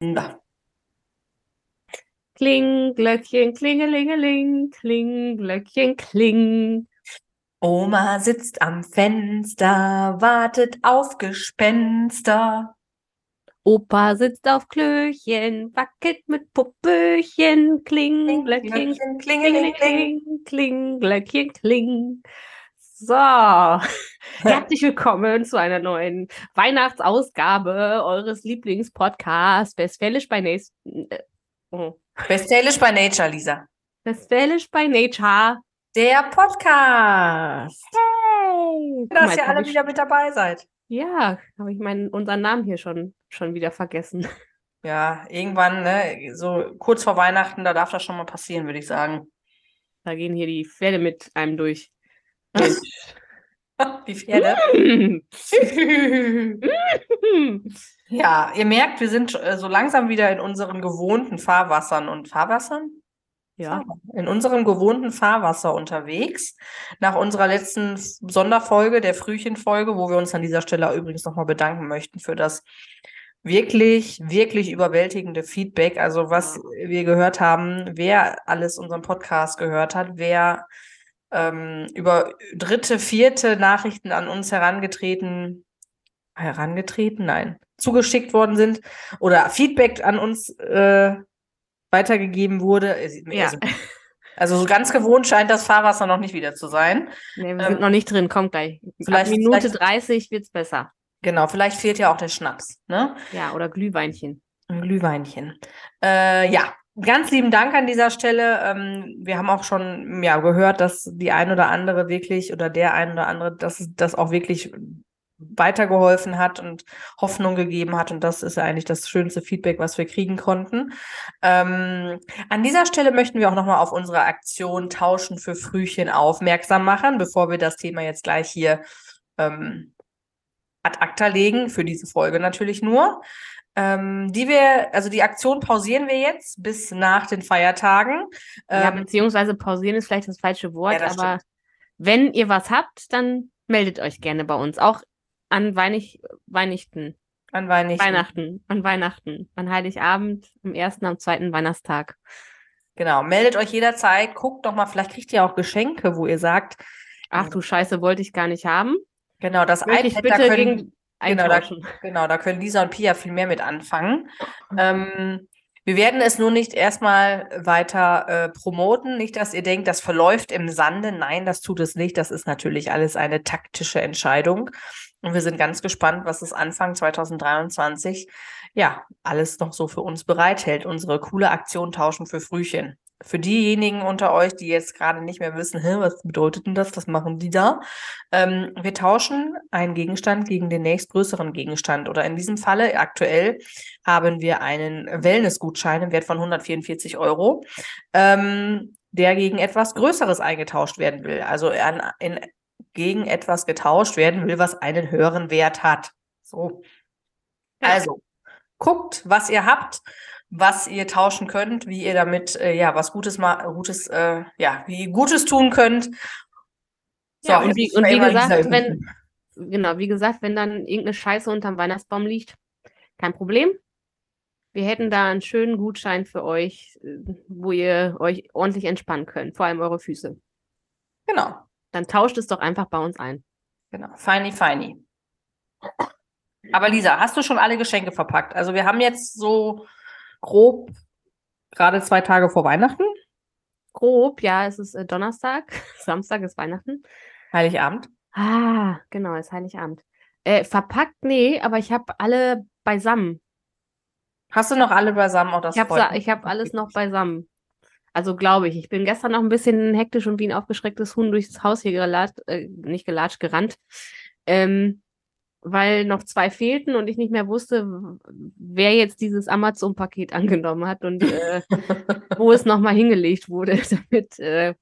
Na. Kling, Glöckchen, klingelingeling, kling, Glöckchen, kling. Oma sitzt am Fenster, wartet auf Gespenster. Opa sitzt auf Klöchen, wackelt mit Popöchen, kling, Glöckchen, klingelingeling. klingeling, kling, Glöckchen, kling. So, herzlich willkommen zu einer neuen Weihnachtsausgabe eures Lieblingspodcasts Westfälisch bei. Äh, oh. Westfälisch bei Nature, Lisa. Westfälisch bei Nature. Der Podcast. Hey! Guck Dass ihr alle wieder mit dabei seid. Ja, habe ich meinen unseren Namen hier schon, schon wieder vergessen. Ja, irgendwann, ne, so kurz vor Weihnachten, da darf das schon mal passieren, würde ich sagen. Da gehen hier die Pferde mit einem durch. Die Pferde. Ja, ihr merkt, wir sind äh, so langsam wieder in unseren gewohnten Fahrwassern und Fahrwassern? ja, In unserem gewohnten Fahrwasser unterwegs. Nach unserer letzten Sonderfolge, der Frühchenfolge, wo wir uns an dieser Stelle übrigens nochmal bedanken möchten für das wirklich, wirklich überwältigende Feedback. Also was wir gehört haben, wer alles unseren Podcast gehört hat, wer ähm, über dritte, vierte Nachrichten an uns herangetreten, herangetreten, nein, zugeschickt worden sind oder Feedback an uns äh, weitergegeben wurde. Ja. Also, also so ganz gewohnt scheint das Fahrwasser noch nicht wieder zu sein. nee, wir Ähm, sind noch nicht drin, kommt gleich. vielleicht- Ab Minute vielleicht- 30 wird's besser. Genau, vielleicht fehlt ja auch der Schnaps, ne? Ja, oder Glühweinchen. Ein Glühweinchen. Äh, ja, ganz lieben Dank an dieser Stelle. Ähm, wir haben auch schon ja, gehört, dass die ein oder andere wirklich oder der ein oder andere, dass das auch wirklich weitergeholfen hat und Hoffnung gegeben hat. Und das ist eigentlich das schönste Feedback, was wir kriegen konnten. Ähm, an dieser Stelle möchten wir auch nochmal auf unsere Aktion Tauschen für Frühchen aufmerksam machen, bevor wir das Thema jetzt gleich hier ähm, ad acta legen, für diese Folge natürlich nur. Ähm, die wir, also die Aktion pausieren wir jetzt bis nach den Feiertagen. ja, Ähm, beziehungsweise pausieren ist vielleicht das falsche Wort, Ja, das aber wenn ihr was habt, dann meldet euch gerne bei uns. Auch an Weinig Weihnachten, an Weihnachten. Weihnachten, an Weihnachten, an Heiligabend, am ersten, am zweiten Weihnachtstag. Genau, meldet euch jederzeit, guckt doch mal, vielleicht kriegt ihr auch Geschenke, wo ihr sagt, Ach du Scheiße, wollte ich gar nicht haben. genau, das Möchte ich iPad, da bitte können, gegen genau, da- genau, da können Lisa und Pia viel mehr mit anfangen. Ähm, wir werden es nur nicht erstmal weiter äh, promoten. Nicht, dass ihr denkt, das verläuft im Sande. Nein, das tut es nicht. Das ist natürlich alles eine taktische Entscheidung. Und wir sind ganz gespannt, was es Anfang 2023 ja alles noch so für uns bereithält. Unsere coole Aktion Tauschen für Frühchen. Für diejenigen unter euch, die jetzt gerade nicht mehr wissen, was bedeutet denn das? Was machen die da? Ähm, wir tauschen einen Gegenstand gegen den nächstgrößeren Gegenstand. Oder in diesem Falle aktuell haben wir einen Wellnessgutschein im Wert von 144 Euro, ähm, der gegen etwas Größeres eingetauscht werden will. Also an, in, gegen etwas getauscht werden will, was einen höheren Wert hat. So. Also, guckt, was ihr habt, was ihr tauschen könnt, wie ihr damit äh, ja was Gutes mal Gutes äh, ja wie ihr Gutes tun könnt. Ja, und wie, und wie gesagt, wenn, genau, wie gesagt, wenn dann irgendeine Scheiße unterm Weihnachtsbaum liegt, kein Problem. Wir hätten da einen schönen Gutschein für euch, äh, wo ihr euch ordentlich entspannen könnt, vor allem eure Füße. Genau, Dann tauscht es doch einfach bei uns ein. genau, feini feini. Aber Lisa, hast du schon alle Geschenke verpackt? Also wir haben jetzt so grob gerade zwei Tage vor Weihnachten, Grob, ja, es ist äh, Donnerstag, Samstag ist Weihnachten. Heiligabend. Ah, genau, ist Heiligabend. Äh, verpackt, nee, aber ich habe alle beisammen. Hast du noch alle beisammen? Auch das Ich habe hab alles noch beisammen. Also glaube ich. Ich bin gestern noch ein bisschen hektisch und wie ein aufgeschrecktes Huhn durchs Haus hier gelatscht, äh, nicht gelatscht, gerannt. Ähm, weil noch zwei fehlten und ich nicht mehr wusste, wer jetzt dieses Amazon-Paket angenommen hat und äh, wo es nochmal hingelegt wurde, damit äh,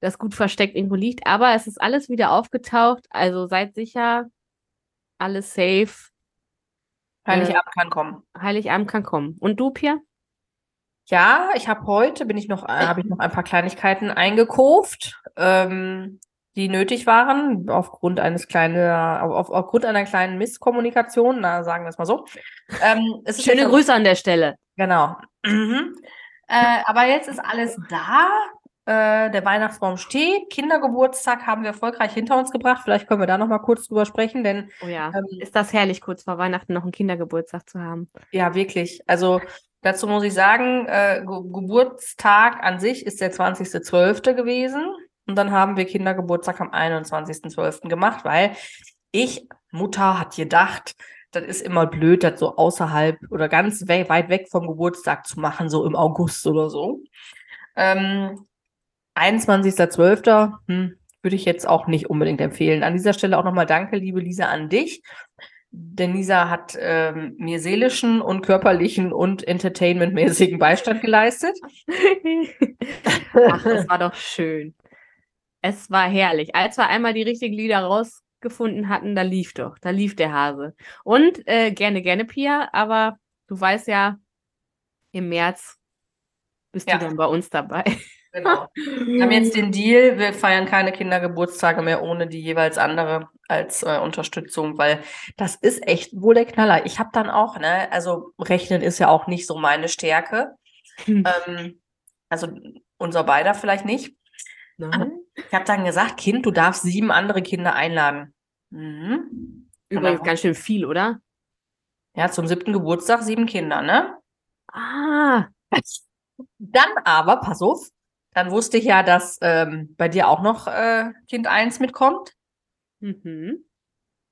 das gut versteckt irgendwo liegt. Aber es ist alles wieder aufgetaucht. Also seid sicher, alles safe. Heiligabend kann kommen. Heiligabend kann kommen. Und du, Pia? Ja, ich habe heute, bin ich noch, äh, habe ich noch ein paar Kleinigkeiten eingekauft. Ähm, die nötig waren, aufgrund eines kleinen, auf, aufgrund einer kleinen Misskommunikation, na, sagen wir es mal so. Ähm, Schöne Grüße an der Stelle. Genau. Mhm. Äh, aber jetzt ist alles da. Äh, der Weihnachtsbaum steht. Kindergeburtstag haben wir erfolgreich hinter uns gebracht. Vielleicht können wir da noch mal kurz drüber sprechen, denn oh ja, ähm, ist das herrlich, kurz vor Weihnachten noch einen Kindergeburtstag zu haben. Ja, wirklich. Also dazu muss ich sagen, äh, Ge Geburtstag an sich ist der 20.12. gewesen. Und dann haben wir Kindergeburtstag am 21.12. gemacht, weil ich, Mutter, hat gedacht, das ist immer blöd, das so außerhalb oder ganz we weit weg vom Geburtstag zu machen, so im August oder so. Ähm, 21.12. Hm, würde ich jetzt auch nicht unbedingt empfehlen. An dieser Stelle auch nochmal danke, liebe Lisa, an dich. Denn Lisa hat ähm, mir seelischen und körperlichen und entertainmentmäßigen Beistand geleistet. Ach, das war doch schön. Es war herrlich. Als wir einmal die richtigen Lieder rausgefunden hatten, da lief doch, da lief der Hase. Und äh, gerne, gerne, Pia, aber du weißt ja, im März bist ja. du dann bei uns dabei. Genau. Wir haben jetzt den Deal, wir feiern keine Kindergeburtstage mehr ohne die jeweils andere als äh, Unterstützung, weil das ist echt wohl der Knaller. Ich habe dann auch, ne, also Rechnen ist ja auch nicht so meine Stärke. Hm. Ähm, also unser beider vielleicht nicht. Nein. Ich habe dann gesagt, Kind, du darfst sieben andere Kinder einladen. Mhm. Übrigens ganz schön viel, oder? Ja, zum siebten Geburtstag sieben Kinder, ne? Ah. Dann aber, pass auf, dann wusste ich ja, dass ähm, bei dir auch noch äh, Kind eins mitkommt. Mhm.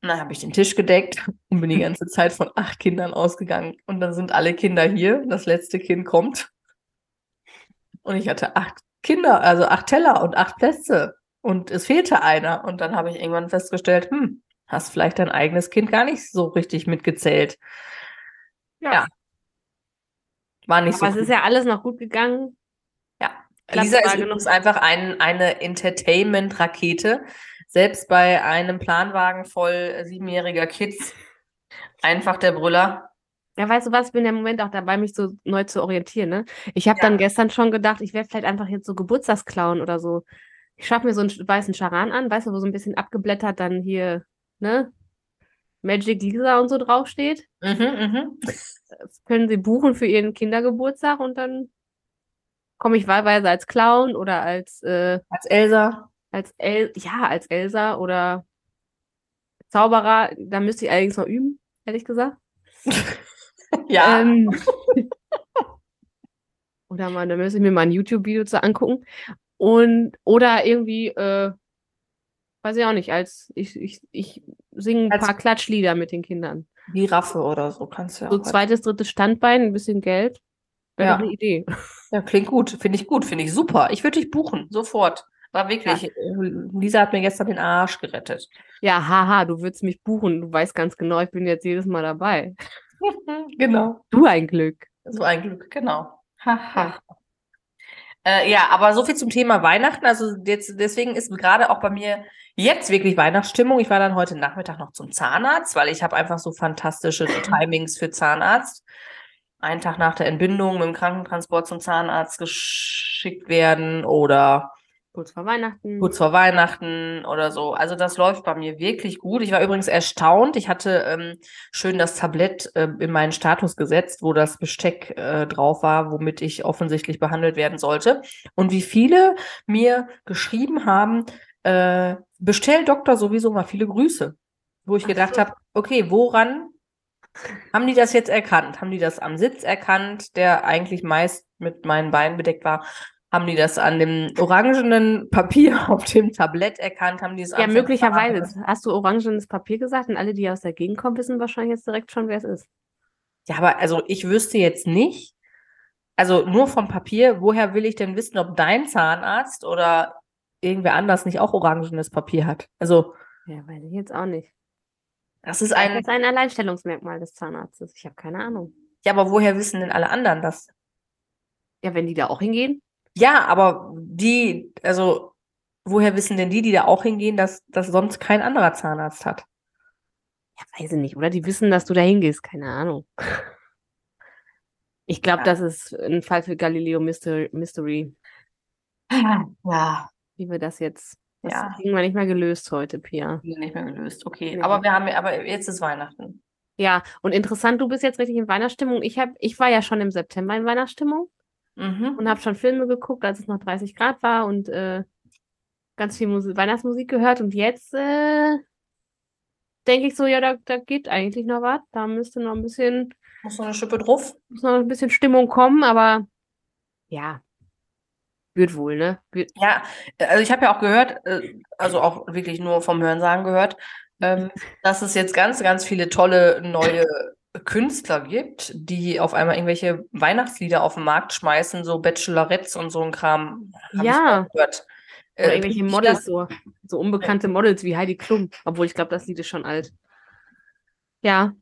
Und dann habe ich den Tisch gedeckt und bin die ganze Zeit von acht Kindern ausgegangen. Und dann sind alle Kinder hier. Das letzte Kind kommt. Und ich hatte acht Kinder, also acht Teller und acht Plätze. Und es fehlte einer. Und dann habe ich irgendwann festgestellt, hm, hast vielleicht dein eigenes Kind gar nicht so richtig mitgezählt. Ja. ja. War nicht Aber so. Aber es ist ja alles noch gut gegangen. Ja. Lisa ist übrigens einfach ein, eine Entertainment-Rakete. Selbst bei einem Planwagen voll siebenjähriger Kids. Einfach der Brüller. Ja, weißt du was, ich bin im Moment auch dabei, mich so neu zu orientieren. Ne? Ich habe ja. dann gestern schon gedacht, ich werde vielleicht einfach jetzt so Geburtstagsklauen oder so. Ich schaffe mir so einen weißen Charan an, weißt du, wo so ein bisschen abgeblättert dann hier, ne? Magic Lisa und so draufsteht. Mhm. Das können sie buchen für ihren Kindergeburtstag und dann komme ich wahlweise als Clown oder als äh, als Elsa. Als El ja, als Elsa oder Zauberer. Da müsste ich allerdings noch üben, ehrlich gesagt. Ja. Ähm, oder mal, da müssen ich mir mal ein YouTube-Video zu angucken. Und, oder irgendwie, äh, weiß ich auch nicht, als ich, ich, ich singe ein als paar Klatschlieder mit den Kindern. Giraffe oder so kannst du ja. So zweites, drittes Standbein, ein bisschen Geld. Wäre ja. eine Idee. Ja, klingt gut. Finde ich gut. Finde ich super. Ich würde dich buchen. Sofort. War wirklich. Ja. Lisa hat mir gestern den Arsch gerettet. Ja, haha, du würdest mich buchen. Du weißt ganz genau, ich bin jetzt jedes Mal dabei. genau. Du ein Glück. So ein Glück, genau. Haha. Äh, ja, aber so viel zum Thema Weihnachten. Also jetzt, deswegen ist gerade auch bei mir jetzt wirklich Weihnachtsstimmung. Ich war dann heute Nachmittag noch zum Zahnarzt, weil ich habe einfach so fantastische Timings für Zahnarzt. Einen Tag nach der Entbindung mit dem Krankentransport zum Zahnarzt geschickt werden oder Kurz vor Weihnachten. Kurz vor Weihnachten oder so. Also das läuft bei mir wirklich gut. Ich war übrigens erstaunt. Ich hatte ähm, schön das Tablett äh, in meinen Status gesetzt, wo das Besteck äh, drauf war, womit ich offensichtlich behandelt werden sollte. Und wie viele mir geschrieben haben, äh, bestell Doktor sowieso mal viele Grüße. Wo ich Ach gedacht so. habe, okay, woran haben die das jetzt erkannt? Haben die das am Sitz erkannt, der eigentlich meist mit meinen Beinen bedeckt war? Haben die das an dem orangenen Papier auf dem Tablett erkannt? Haben die es Ja, möglicherweise. Hast du orangenes Papier gesagt? Und alle, die aus der Gegend kommen, wissen wahrscheinlich jetzt direkt schon, wer es ist. Ja, aber also ich wüsste jetzt nicht, also nur vom Papier, woher will ich denn wissen, ob dein Zahnarzt oder irgendwer anders nicht auch orangenes Papier hat? Also. Ja, weiß ich jetzt auch nicht. Das ist ein. Das ist ein Alleinstellungsmerkmal des Zahnarztes. Ich habe keine Ahnung. Ja, aber woher wissen denn alle anderen das? Ja, wenn die da auch hingehen? Ja, aber die, also woher wissen denn die, die da auch hingehen, dass das sonst kein anderer Zahnarzt hat? Ja, weiß ich nicht. Oder die wissen, dass du da hingehst. Keine Ahnung. Ich glaube, ja. das ist ein Fall für Galileo Mystery. Ja. Wie wir das jetzt Das Ja. kriegen wir nicht mehr gelöst heute, Pia. Nicht mehr gelöst. Okay. Nee. Aber wir haben, aber jetzt ist Weihnachten. Ja, und interessant, du bist jetzt richtig in Weihnachtsstimmung. Ich hab, ich war ja schon im September in Weihnachtsstimmung Mhm. und habe schon Filme geguckt, als es noch 30 Grad war und äh, ganz viel Musik, Weihnachtsmusik gehört. Und jetzt äh, denke ich so, ja, da, da geht eigentlich noch was. Da müsste noch ein bisschen, Muss noch eine Schippe drauf? muss noch ein bisschen Stimmung kommen, aber ja, wird wohl, ne? Wird, Ja, also ich habe ja auch gehört, äh, also auch wirklich nur vom Hörensagen gehört, ähm, dass es jetzt ganz, ganz viele tolle neue Künstler gibt, die auf einmal irgendwelche Weihnachtslieder auf den Markt schmeißen, so Bachelorettes und so ein Kram. Ja. gehört. oder Äh, irgendwelche Models, so, so unbekannte Models wie Heidi Klum. Obwohl ich glaube, das Lied ist schon alt. Ja,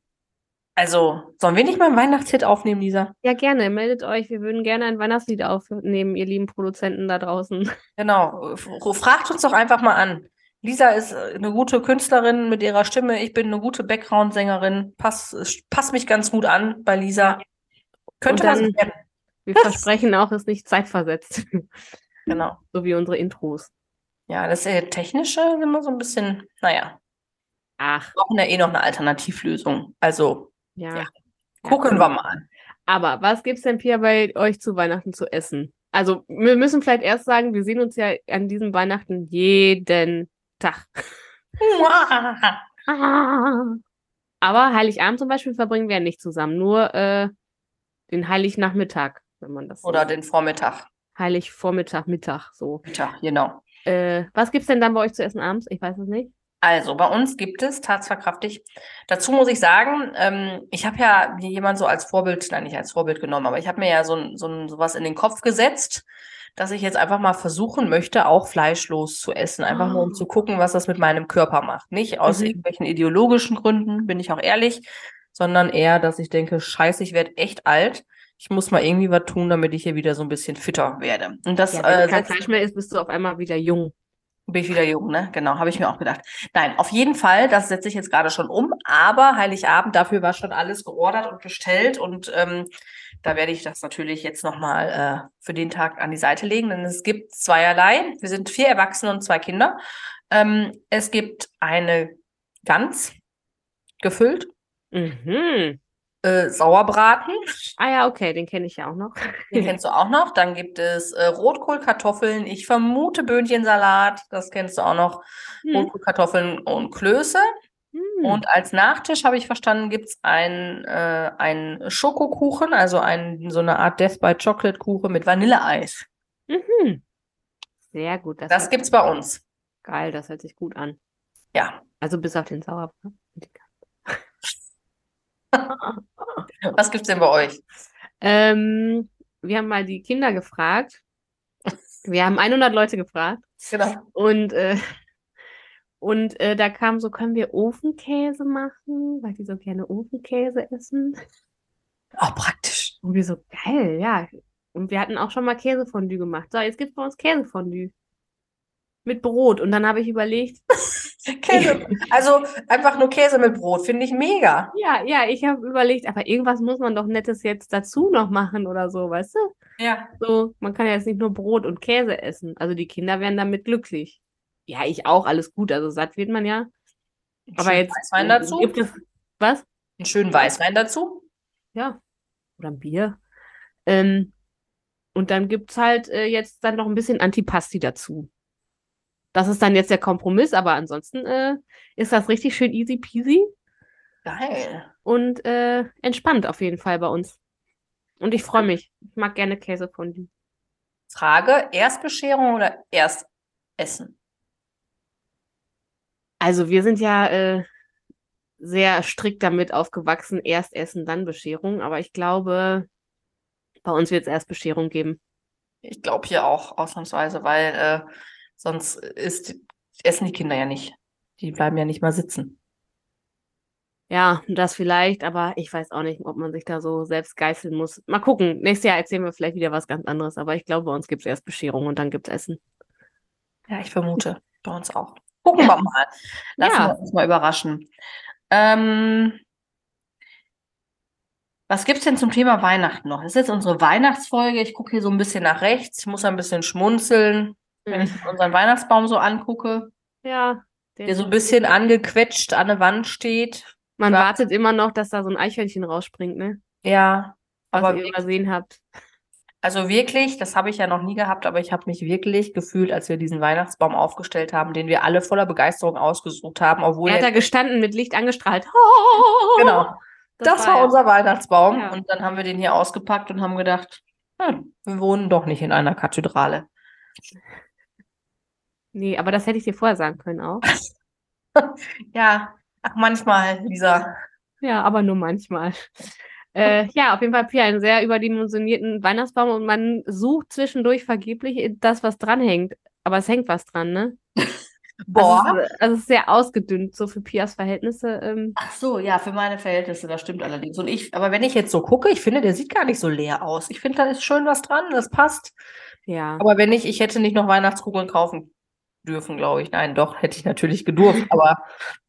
Also, sollen wir nicht mal einen Weihnachtshit aufnehmen, Lisa? ja, gerne. Meldet euch. Wir würden gerne ein Weihnachtslied aufnehmen, ihr lieben Produzenten da draußen. Genau. Fragt uns doch einfach mal an. Lisa ist äh, eine gute Künstlerin mit ihrer Stimme. Ich bin eine gute Background-Sängerin. Pass, pass mich ganz gut an bei Lisa. Könnte dann- werden. Wir versprechen auch, es ist nicht zeitversetzt. Genau. so wie unsere Intros. Ja, das äh, Technische ist immer so ein bisschen, naja, Ach, wir brauchen ja eh noch eine Alternativlösung. Also ja. Ja. Ja. gucken wir mal. Aber was gibt's denn, Pia, bei euch zu Weihnachten zu essen? Also, wir müssen vielleicht erst sagen, wir sehen uns ja an diesem Weihnachten jeden Tag. Aber Heiligabend zum Beispiel verbringen wir ja nicht zusammen, nur äh, den Heilignachmittag, wenn man das so Oder den Vormittag. Heiligvormittag, Mittag, so. Mittag, genau. Äh, was gibt's denn dann bei euch zu essen abends? Ich weiß es nicht. Also, bei uns gibt es tatsverkraftig. Dazu muss ich sagen, ähm, ich habe ja jemand so als Vorbild, nein, nicht als Vorbild genommen, aber ich habe mir ja so, so ein, sowas in den Kopf gesetzt, dass ich jetzt einfach mal versuchen möchte, auch fleischlos zu essen. Einfach nur, um Ah. zu gucken, was das mit meinem Körper macht. Nicht aus Mhm. irgendwelchen ideologischen Gründen, bin ich auch ehrlich, sondern eher, dass ich denke, scheiße, ich werde echt alt. Ich muss mal irgendwie was tun, damit ich hier wieder so ein bisschen fitter werde. Und das Ja, wenn äh, du kein setzt- Fleisch mehr isst, bist du auf einmal wieder jung. Bin ich wieder jung, ne? Genau, habe ich mir auch gedacht. Nein, auf jeden Fall, das setze ich jetzt gerade schon um, aber Heiligabend, dafür war schon alles geordert und bestellt und ähm, da werde ich das natürlich jetzt nochmal äh, für den Tag an die Seite legen, denn es gibt zweierlei. Wir sind vier Erwachsene und zwei Kinder. Ähm, es gibt eine Gans gefüllt, Mhm. Äh, Sauerbraten, Ah ja, okay, den kenne ich ja auch noch. den kennst du auch noch. Dann gibt es äh, Rotkohl, Kartoffeln, ich vermute Böhnchensalat, das kennst du auch noch. Hm. Rotkohl, Kartoffeln und Klöße. Hm. Und als Nachtisch habe ich verstanden, gibt es ein, äh, einen Schokokuchen, also ein, so eine Art Death by Chocolate Kuchen mit Vanilleeis. Mhm. Sehr gut. Das, Das hört- gibt's bei uns. geil, das hört sich gut an. Ja. Also bis auf den Sauerbraten. Was gibt's denn bei euch? Ähm, wir haben mal die Kinder gefragt. Wir haben 100 Leute gefragt Genau. und äh, und äh, da kam so, können wir Ofenkäse machen, weil die so gerne Ofenkäse essen. Auch praktisch. Und wir so, geil, ja. Und wir hatten auch schon mal Käsefondue gemacht. So, jetzt gibt's bei uns Käsefondue. Mit Brot. Und dann habe ich überlegt, Käse. Also einfach nur Käse mit Brot, finde ich mega. ja, ja, ich habe überlegt, aber irgendwas muss man doch Nettes jetzt dazu noch machen oder so, weißt du? Ja. So, man kann ja jetzt nicht nur Brot und Käse essen. Also die Kinder werden damit glücklich. Ja, ich auch, alles gut. Also satt wird man ja. Aber jetzt Weißwein dazu? gibt es was? Einen schönen Weißwein dazu? Ja. Oder ein Bier. Ähm, und dann gibt's halt äh, jetzt dann noch ein bisschen Antipasti dazu. Das ist dann jetzt der Kompromiss, aber ansonsten äh, ist das richtig schön easy peasy Geil. und äh, entspannt auf jeden Fall bei uns. Und ich freue mich. Ich mag gerne Käsefondue. Frage: Erstbescherung oder Erstessen? Also wir sind ja äh, sehr strikt damit aufgewachsen, erst Essen, dann Bescherung. Aber ich glaube, bei uns wird es erst Bescherung geben. Ich glaube hier auch ausnahmsweise, weil äh, sonst ist, essen die Kinder ja nicht. Die bleiben ja nicht mal sitzen. Ja, das vielleicht, aber ich weiß auch nicht, ob man sich da so selbst geißeln muss. Mal gucken. Nächstes Jahr erzählen wir vielleicht wieder was ganz anderes. Aber ich glaube, bei uns gibt es erst Bescherung und dann gibt es Essen. Ja, ich vermute, bei uns auch. Gucken wir mal. Lassen Ja. wir uns mal überraschen. Ähm, was gibt's denn zum Thema Weihnachten noch? Das ist jetzt unsere Weihnachtsfolge. Ich gucke hier so ein bisschen nach rechts. Ich muss ein bisschen schmunzeln. Wenn ich unseren Weihnachtsbaum so angucke, Ja. der so ein bisschen angequetscht an der Wand steht. Man Ja. wartet immer noch, dass da so ein Eichhörnchen rausspringt, ne? Ja, Was aber ihr übersehen habt. also wirklich, das habe ich ja noch nie gehabt, aber ich habe mich wirklich gefühlt, als wir diesen Weihnachtsbaum aufgestellt haben, den wir alle voller Begeisterung ausgesucht haben, obwohl Er hat er da gestanden mit Licht angestrahlt. Genau. Das, war er. unser Weihnachtsbaum. Ja. Und dann haben wir den hier ausgepackt und haben gedacht, hm, wir wohnen doch nicht in einer Kathedrale. Nee, aber das hätte ich dir vorher sagen können auch. Ja, ach, manchmal, Lisa. Ja, aber nur manchmal. Äh, ja, auf jeden Fall Pia, einen sehr überdimensionierten Weihnachtsbaum und man sucht zwischendurch vergeblich das, was dranhängt. Aber es hängt was dran, ne? Boah. Also, also es ist sehr ausgedünnt, so für Pias Verhältnisse. Ähm, Ach so, ja, für meine Verhältnisse, das stimmt allerdings. Und ich, aber wenn ich jetzt so gucke, ich finde, der sieht gar nicht so leer aus. Ich finde, da ist schön was dran, das passt. ja. Aber wenn nicht, ich hätte nicht noch Weihnachtskugeln kaufen dürfen, glaube ich. Nein, doch, hätte ich natürlich gedurft. Aber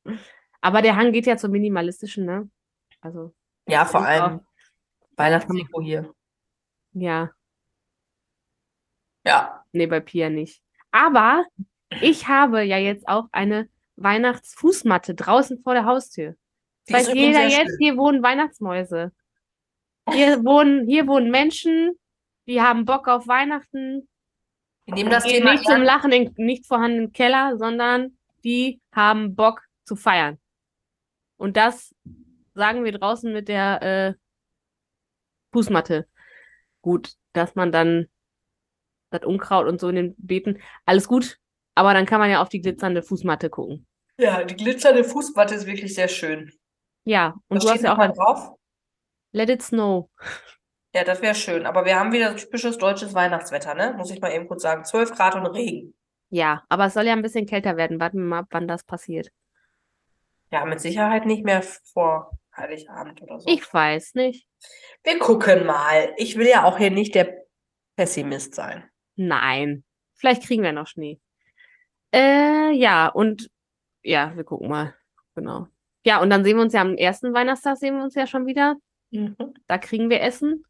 Aber der Hang geht ja zum Minimalistischen, ne? Also, ja, vor allem Weihnachtsdeko hier. ja, Ja. nee, bei Pia nicht. Aber ich habe ja jetzt auch eine Weihnachtsfußmatte draußen vor der Haustür. Die Weiß jeder jetzt, hier wohnen Weihnachtsmäuse. Hier wohnen, hier wohnen Menschen, die haben Bock auf Weihnachten. Wir nehmen das Thema nicht zum. Lachen in nicht vorhandenen Keller, sondern die haben Bock zu feiern. Und das sagen wir draußen mit der äh, Fußmatte. Gut, dass man dann das Unkraut und so in den Beeten, alles gut, aber dann kann man ja auf die glitzernde Fußmatte gucken. Ja, die glitzernde Fußmatte ist wirklich sehr schön. Ja, und Was du hast ja auch drauf? Let It Snow. Ja, das wäre schön. Aber wir haben wieder typisches deutsches Weihnachtswetter, ne? Muss ich mal eben kurz sagen. 12 Grad und Regen. Ja, aber es soll ja ein bisschen kälter werden. Warten wir mal ab, wann das passiert. Ja, mit Sicherheit nicht mehr vor Heiligabend oder so. Ich weiß nicht. Wir gucken mal. Ich will ja auch hier nicht der Pessimist sein. Nein. Vielleicht kriegen wir noch Schnee. Äh, ja, und ja, wir gucken mal. Genau. Ja, und dann sehen wir uns ja am ersten Weihnachtstag sehen wir uns ja schon wieder. Mhm. Da kriegen wir Essen.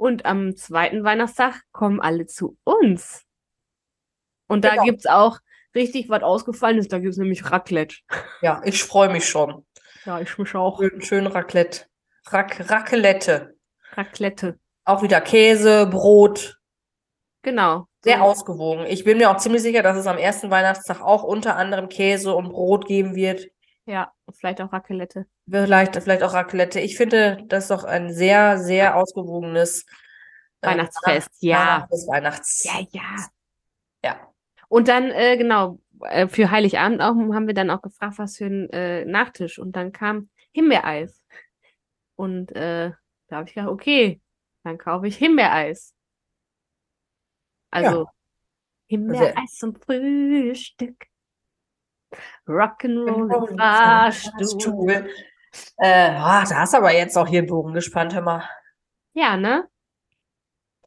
Und am zweiten Weihnachtstag kommen alle zu uns. Und da Genau. gibt's auch richtig was Ausgefallenes. Da gibt's nämlich Raclette. Ja, ich freue mich schon. Ja, ich mich auch. Schön, schön Raclette. Rac Raclette. Raclette. Auch wieder Käse, Brot. Genau. Sehr So. ausgewogen. Ich bin mir auch ziemlich sicher, dass es am ersten Weihnachtstag auch unter anderem Käse und Brot geben wird. Ja, vielleicht auch Raclette. Vielleicht, vielleicht auch Raclette. Ich finde, das ist doch ein sehr, sehr ausgewogenes äh, Weihnachtsfest, ja. Weihnachts. Ja, ja. Ja. Und dann, äh, genau, äh, für Heiligabend auch haben wir dann auch gefragt, was für ein äh, Nachtisch. Und dann kam Himbeereis. Und äh, da habe ich gedacht, okay, dann kaufe ich Himbeereis. Also Himbeereis zum Frühstück. Rock'n'Roll Fahrstuhl. Stuhl. Äh, ah, da hast du aber jetzt auch hier einen Bogen gespannt, hör mal. Ja, ne?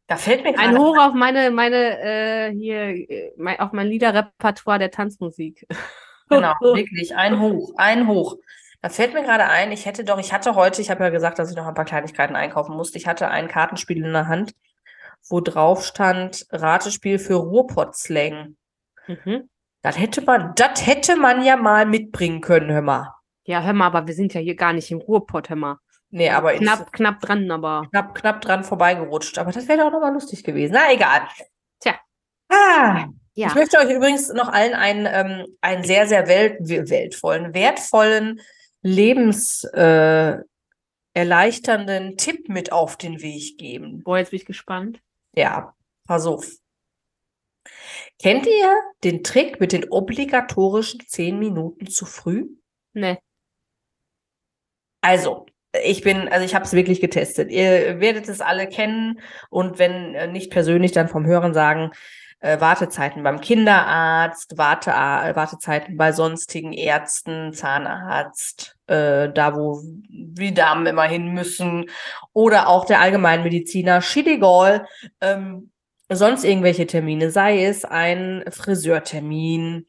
Da fällt mir Ein Hoch auf meine, meine, äh, hier, mein, auf mein Liederrepertoire der Tanzmusik. Genau, wirklich, ein Hoch, ein Hoch. Da fällt mir gerade ein, ich hätte doch, ich hatte heute, ich habe ja gesagt, dass ich noch ein paar Kleinigkeiten einkaufen musste. Ich hatte ein Kartenspiel in der Hand, wo drauf stand Ratespiel für Ruhrpott-Slang. Mhm. Das hätte man, das hätte man ja mal mitbringen können, hör mal. Ja, hör mal, aber wir sind ja hier gar nicht im Ruhrpott, hör mal. Nee, aber Knapp, knapp dran, aber. knapp, knapp dran vorbeigerutscht. Aber das wäre doch nochmal lustig gewesen. Na, egal. Tja. Ah, Ja. Ich möchte euch übrigens noch allen einen, ähm, einen sehr, sehr welt weltvollen, wertvollen, lebens, äh, erleichternden Tipp mit auf den Weg geben. Boah, jetzt bin ich gespannt. Ja, pass auf. Kennt ihr den Trick mit den obligatorischen zehn Minuten zu früh? Ne. Also, ich bin, also ich habe es wirklich getestet. Ihr werdet es alle kennen und wenn äh, nicht persönlich, dann vom Hören sagen, äh, Wartezeiten beim Kinderarzt, Warte, äh, Wartezeiten bei sonstigen Ärzten, Zahnarzt, äh, da wo die Damen immer hin müssen oder auch der Allgemeinmediziner, Schidigol, ähm, sonst irgendwelche Termine, sei es ein Friseurtermin,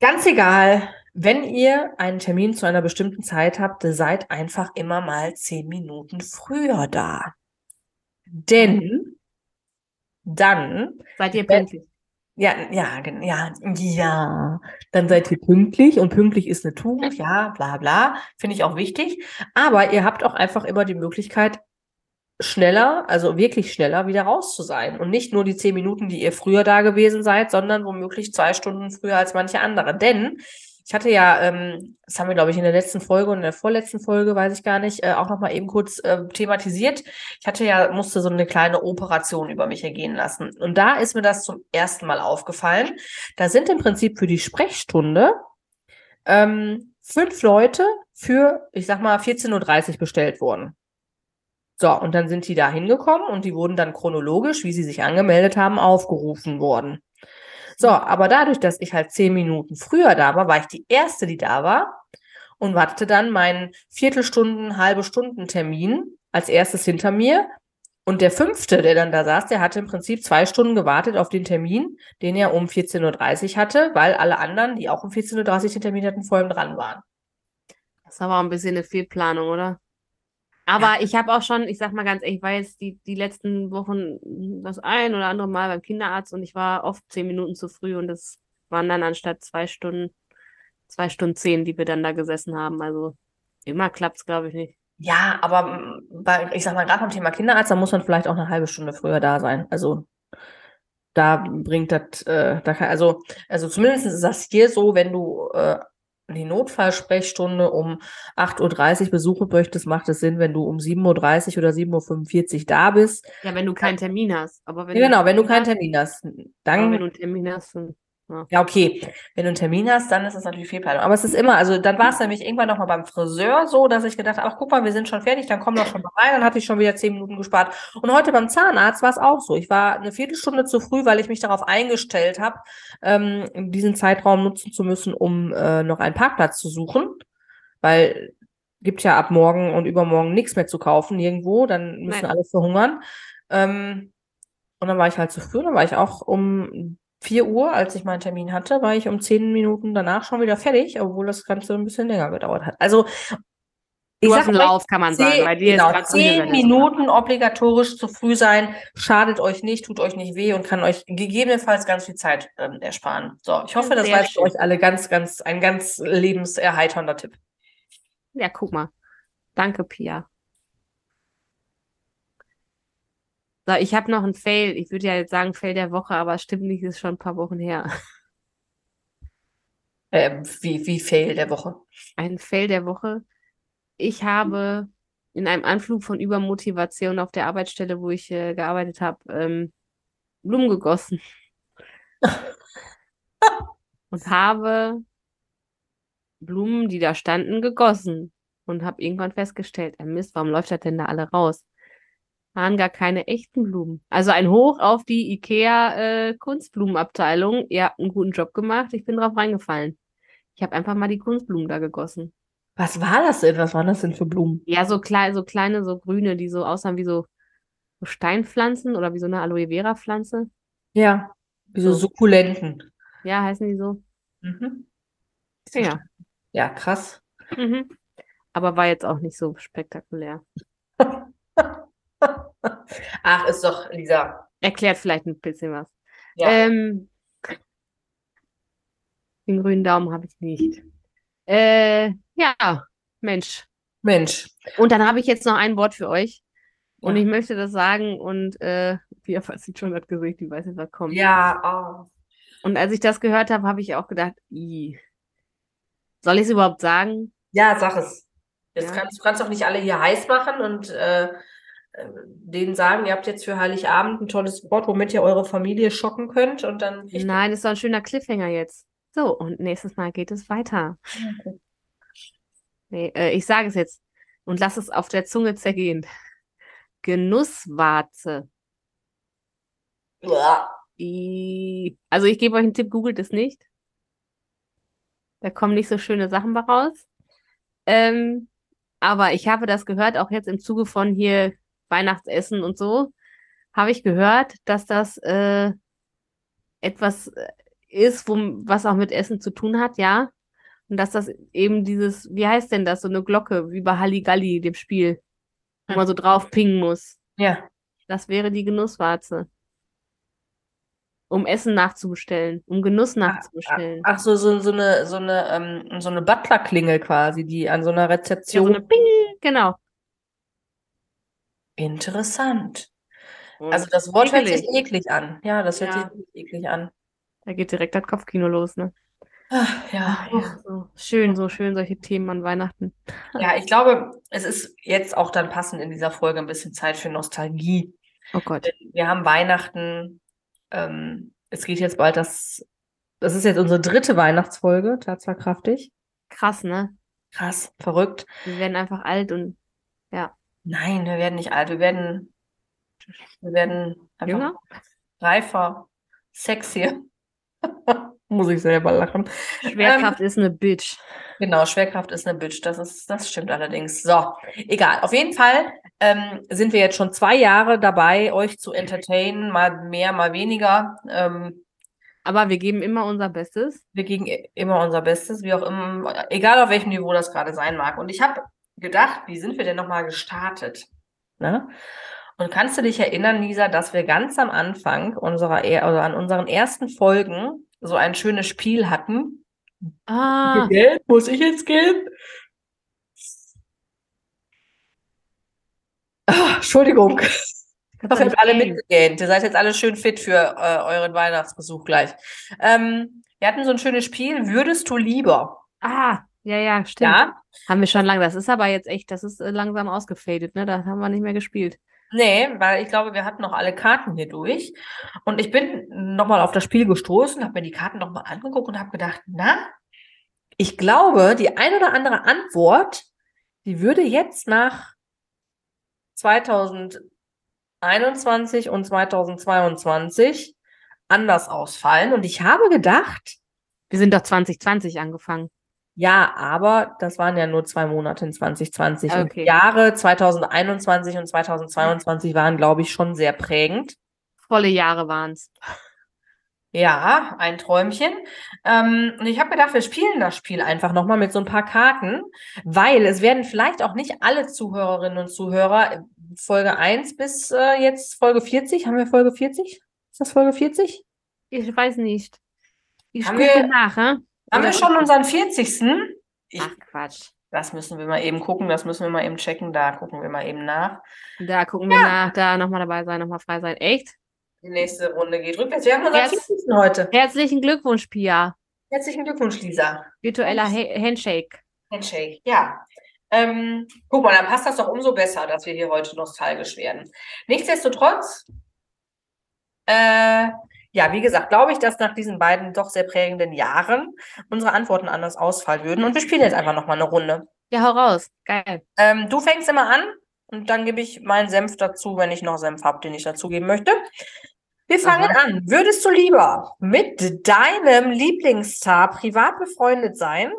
ganz egal, wenn ihr einen Termin zu einer bestimmten Zeit habt, seid einfach immer mal zehn Minuten früher da. Denn dann Seid ihr pünktlich? Ja, ja, ja, ja. Dann seid ihr pünktlich und pünktlich ist eine Tugend, ja, bla bla. Finde ich auch wichtig. Aber ihr habt auch einfach immer die Möglichkeit, schneller, also wirklich schneller wieder raus zu sein. Und nicht nur die zehn Minuten, die ihr früher da gewesen seid, sondern womöglich zwei Stunden früher als manche andere. Denn ich hatte ja, ähm, das haben wir, glaube ich, in der letzten Folge und in der vorletzten Folge, weiß ich gar nicht, äh, auch noch mal eben kurz äh, thematisiert. Ich hatte ja, musste so eine kleine Operation über mich ergehen lassen. Und da ist mir das zum ersten Mal aufgefallen. Da sind im Prinzip für die Sprechstunde ähm, fünf Leute für, ich sag mal, 14.30 Uhr bestellt worden. So, und dann sind die da hingekommen und die wurden dann chronologisch, wie sie sich angemeldet haben, aufgerufen worden. So, aber dadurch, dass ich halt zehn Minuten früher da war, war ich die Erste, die da war und hatte dann meinen Viertelstunden, halbe Stunden Termin als erstes hinter mir. Und der Fünfte, der dann da saß, der hatte im Prinzip zwei Stunden gewartet auf den Termin, den er um 14.30 Uhr hatte, weil alle anderen, die auch um 14.30 Uhr den Termin hatten, vor ihm dran waren. Das war aber ein bisschen eine Fehlplanung, oder? Aber ich habe auch schon, ich sag mal ganz ehrlich, ich war jetzt die, die letzten Wochen das ein oder andere Mal beim Kinderarzt und ich war oft zehn Minuten zu früh und das waren dann anstatt zwei Stunden, zwei Stunden zehn, die wir dann da gesessen haben. Also immer klappt's, glaube ich, nicht. Ja, aber bei, ich sag mal, gerade beim Thema Kinderarzt, da muss man vielleicht auch eine halbe Stunde früher da sein. Also da bringt das, äh, da kann, also, also zumindest ist das hier so, wenn du äh, die Notfallsprechstunde um 8.30 Uhr besuchen möchtest, macht es Sinn, wenn du um 7.30 Uhr oder 7.45 Uhr da bist. Ja, wenn du keinen Termin hast. Aber wenn Ja, genau, wenn du keinen Termin hast, aber wenn dann du einen Termin hast, dann, ja. Ja, okay. Wenn du einen Termin hast, dann ist es natürlich Fehlplanung. Aber es ist immer, also dann war es nämlich irgendwann noch mal beim Friseur so, dass ich gedacht habe, ach guck mal, wir sind schon fertig, dann komm doch schon mal rein, dann hatte ich schon wieder zehn Minuten gespart. Und heute beim Zahnarzt war es auch so. Ich war eine Viertelstunde zu früh, weil ich mich darauf eingestellt habe, ähm, diesen Zeitraum nutzen zu müssen, um äh, noch einen Parkplatz zu suchen. Weil gibt ja ab morgen und übermorgen nichts mehr zu kaufen irgendwo, dann müssen Nein. alle verhungern. Ähm, und dann war ich halt zu früh, dann war ich auch um 4 Uhr, als ich meinen Termin hatte, war ich um 10 Minuten danach schon wieder fertig, obwohl das Ganze ein bisschen länger gedauert hat. Also, ich Du hast einen Lauf, kann man sagen. zehn, Bei dir genau, 10 Welle. Minuten obligatorisch zu früh sein, schadet euch nicht, tut euch nicht weh und kann euch gegebenenfalls ganz viel Zeit ähm, ersparen. So, ich hoffe, das Sehr war für euch alle ganz, ganz, ein ganz lebenserheiternder Tipp. Ja, guck mal. Danke, Pia. So, ich habe noch einen Fail. Ich würde ja jetzt sagen Fail der Woche, aber stimmt nicht, ist schon ein paar Wochen her. Ähm, wie, wie Fail der Woche. Ein Fail der Woche. Ich habe in einem Anflug von Übermotivation auf der Arbeitsstelle, wo ich äh, gearbeitet habe, ähm, Blumen gegossen. Und habe Blumen, die da standen, gegossen. Und habe irgendwann festgestellt, äh, Mist, warum läuft das denn da alle raus? Waren gar keine echten Blumen. Also ein Hoch auf die IKEA äh, Kunstblumenabteilung. Ihr habt einen guten Job gemacht. Ich bin drauf reingefallen. Ich habe einfach mal die Kunstblumen da gegossen. Was war das denn? Was waren das denn für Blumen? Ja, so klein, so kleine, so grüne, die so aussahen wie so, so Steinpflanzen oder wie so eine Aloe Vera Pflanze. Ja, wie so So. Sukkulenten. Ja, heißen die so? Mhm. Ja. Ja, krass. Mhm. Aber war jetzt auch nicht so spektakulär. Ach, ist doch, Lisa. Erklärt vielleicht ein bisschen was. Ja. Ähm, den grünen Daumen habe ich nicht. Äh, ja, Mensch. Mensch. Und dann habe ich jetzt noch ein Wort für euch. Und Ja. ich möchte das sagen und äh, Pia verzieht schon das Gesicht, die weiß nicht, was kommt. Ja, oh. Und als ich das gehört habe, habe ich auch gedacht, i, soll ich es überhaupt sagen? Ja, sag es. Jetzt Ja. kannst, du kannst doch nicht alle hier heiß machen und äh, denen sagen, ihr habt jetzt für Heiligabend ein tolles Wort, womit ihr eure Familie schocken könnt und dann Nein, ist doch ein schöner Cliffhanger jetzt. So, und nächstes Mal geht es weiter. Okay. Nee, äh, ich sage es jetzt und lass es auf der Zunge zergehen. Genusswarze. I, also ich gebe euch einen Tipp, googelt es nicht. Da kommen nicht so schöne Sachen raus. Ähm, aber ich habe das gehört, auch jetzt im Zuge von hier Weihnachtsessen und so, habe ich gehört, dass das äh, etwas äh, ist, wo, was auch mit Essen zu tun hat, ja. Und dass das eben dieses, wie heißt denn das, so eine Glocke, wie bei Halligalli, dem Spiel, wo man so drauf pingen muss. Ja. Das wäre die Genusswarze. um Essen nachzubestellen, um Genuss nachzubestellen. Ach so, so, so eine, so eine, ähm, so eine Butler-Klingel quasi, die an so einer Ja, so Rezeption. eine Bing, genau. Interessant. Und Also das Wort hört sich eklig an. Ja, das hört Ja. sich wirklich eklig an. Da geht direkt das Kopfkino los, ne? Ach, ja, Ach ja, so schön, so schön solche Themen an Weihnachten. ja, ich glaube, es ist jetzt auch dann passend in dieser Folge ein bisschen Zeit für Nostalgie. Oh Gott. Wir haben Weihnachten. Ähm, es geht jetzt bald das. Das ist jetzt unsere dritte Weihnachtsfolge, tatsachkraftig. Krass, ne? Krass, verrückt. Wir werden einfach alt und Nein, wir werden nicht alt. Wir werden, wir werden einfach jünger. reifer, sexier. Muss ich selber lachen. Schwerkraft ist eine Bitch. Genau, Schwerkraft ist eine Bitch. Das ist, das stimmt allerdings. So, egal. Auf jeden Fall ähm, sind wir jetzt schon zwei Jahre dabei, euch zu entertainen, mal mehr, mal weniger. Ähm, Aber wir geben immer unser Bestes. wir geben immer unser Bestes, wie auch immer, egal auf welchem Niveau das gerade sein mag. Und ich habe gedacht, wie sind wir denn nochmal gestartet? Ne? Und kannst du dich erinnern, Lisa, dass wir ganz am Anfang unserer, er- also an unseren ersten Folgen so ein schönes Spiel hatten? Ah, Geld? Muss ich jetzt gehen? Ah, Entschuldigung. Ihr habt alle mitgegähnt. Ihr seid jetzt alle schön fit für äh, euren Weihnachtsbesuch gleich. Ähm, wir hatten so ein schönes Spiel. Würdest du lieber? ah, ja, ja, stimmt. Ja? Haben wir schon lange. Das ist aber jetzt echt, das ist äh, langsam ausgefadet, ne? Das haben wir nicht mehr gespielt. Nee, weil ich glaube, wir hatten noch alle Karten hier durch. Und ich bin nochmal auf das Spiel gestoßen, habe mir die Karten nochmal angeguckt und habe gedacht, na, ich glaube, die ein oder andere Antwort, die würde jetzt nach 2021 und 2022 anders ausfallen. Und ich habe gedacht, Wir sind doch 2020 angefangen. Ja, aber das waren ja nur zwei Monate in 2020. Und die Okay. Jahre 2021 und 2022 waren, glaube ich, schon sehr prägend. Volle Jahre waren's. Ja, ein Träumchen. Ähm, und ich habe gedacht, wir spielen das Spiel einfach nochmal mit so ein paar Karten, weil es werden vielleicht auch nicht alle Zuhörerinnen und Zuhörer Folge 1 bis äh, jetzt Folge 40. Haben wir Folge 40? Ist das Folge 40? Ich weiß nicht. Ich gucke wir- nach, hä? Haben wir schon unseren 40.? Ich, Ach, Quatsch. das müssen wir mal eben gucken, das müssen wir mal eben checken, da gucken wir mal eben nach. Da gucken wir nach, da nochmal dabei sein, nochmal frei sein. Echt? Die nächste Runde geht rückwärts. Wir haben unseren Yes. 40. heute. Herzlichen Glückwunsch, Pia. Herzlichen Glückwunsch, Lisa. Virtueller ha Handshake. Handshake, ja. Ähm, guck mal, dann passt das doch umso besser, dass wir hier heute nostalgisch werden. Nichtsdestotrotz, äh, ja, wie gesagt, glaube ich, dass nach diesen beiden doch sehr prägenden Jahren unsere Antworten anders ausfallen würden. Und wir spielen jetzt einfach nochmal eine Runde. Ja, hau raus. Geil. Ähm, du fängst immer an und dann gebe ich meinen Senf dazu, wenn ich noch Senf habe, den ich dazugeben möchte. Wir fangen an. Würdest du lieber mit deinem Lieblingsstar privat befreundet sein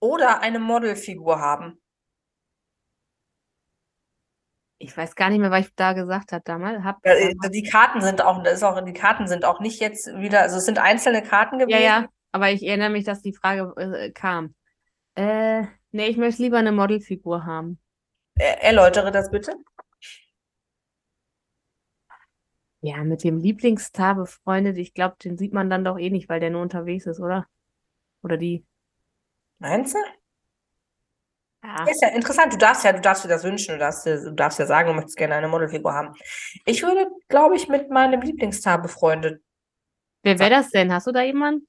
oder eine Modelfigur haben? Ich weiß gar nicht mehr, was ich da gesagt habe damals. Hab, Ja, äh, die Karten sind auch, das ist auch, die Karten sind auch nicht jetzt wieder, also es sind einzelne Karten ja, gewesen. ja, aber ich erinnere mich, dass die Frage äh, kam. Äh, nee, ich möchte lieber eine Modelfigur haben. Äh, erläutere das bitte. Ja, mit dem Lieblingsstar befreundet. Ich glaube, den sieht man dann doch eh nicht, weil der nur unterwegs ist, oder? Oder die. Meinst du? Ja. Ist ja interessant. Du darfst ja, du darfst dir das wünschen, du darfst, dir- du darfst ja sagen, du möchtest gerne eine Modelfigur haben. Ich würde, glaube ich, mit meinem Lieblingsstar befreundet. Wer wäre das denn? Hast du da jemanden?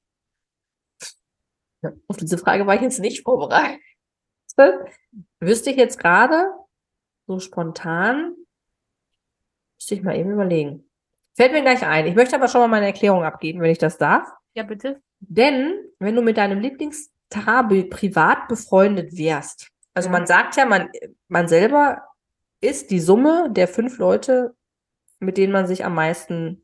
Auf diese Frage war ich jetzt nicht vorbereitet. Wüsste ich jetzt gerade so spontan, müsste ich mal eben überlegen. Fällt mir gleich ein. Ich möchte aber schon mal meine Erklärung abgeben, wenn ich das darf. Ja, bitte. Denn wenn du mit deinem Lieblingsstar be- privat befreundet wärst, also man sagt ja, man, man selber ist die Summe der fünf Leute, mit denen man sich am meisten,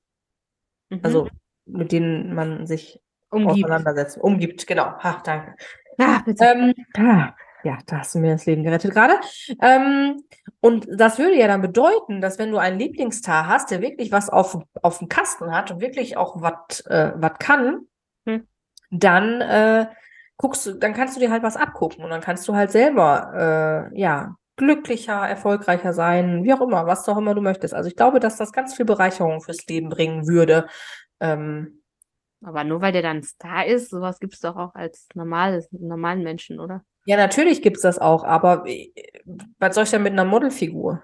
Mhm. also mit denen man sich umgibt. auseinandersetzt, umgibt. Genau. Ach, danke. Ja, bitte. Ähm, ah, ja, da hast du mir das Leben gerettet gerade. Ähm, und das würde ja dann bedeuten, dass wenn du einen Lieblingsstar hast, der wirklich was auf, auf dem Kasten hat und wirklich auch was äh, kann, Hm. dann äh, guckst du, dann kannst du dir halt was abgucken und dann kannst du halt selber äh, ja glücklicher, erfolgreicher sein, wie auch immer, was auch immer du möchtest. Also ich glaube, dass das ganz viel Bereicherung fürs Leben bringen würde, Ähm, Aber nur weil der dann Star ist, sowas gibt es doch auch als normales, normalen Menschen, oder? ja, natürlich gibt es das auch, aber äh, was soll ich denn mit einer Modelfigur?